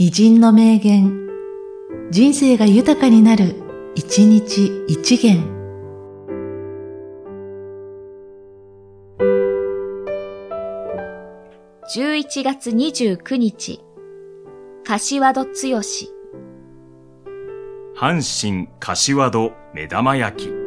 偉人の名言、人生が豊かになる、一日一元。11月29日、柏戸剛。阪神柏戸目玉焼き。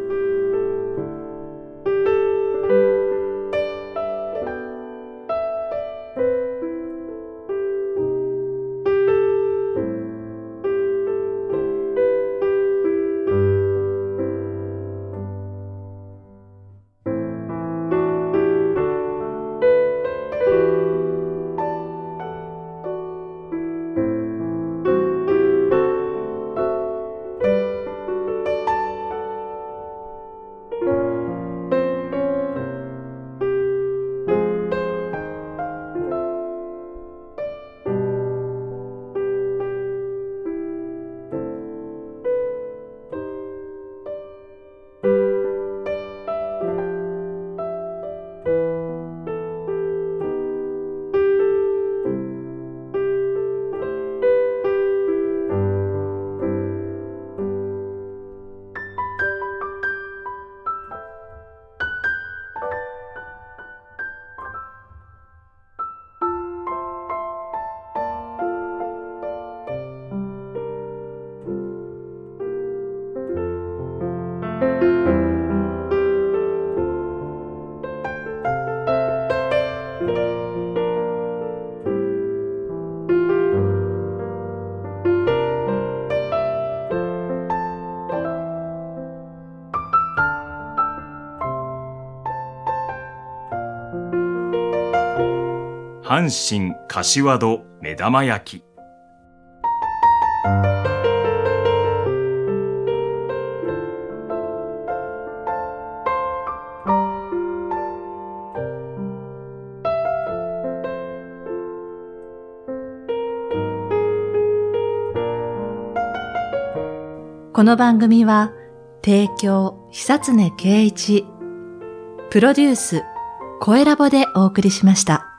阪神柏戸目玉焼きこの番組は、提供、久常圭一、プロデュース、声ラボでお送りしました。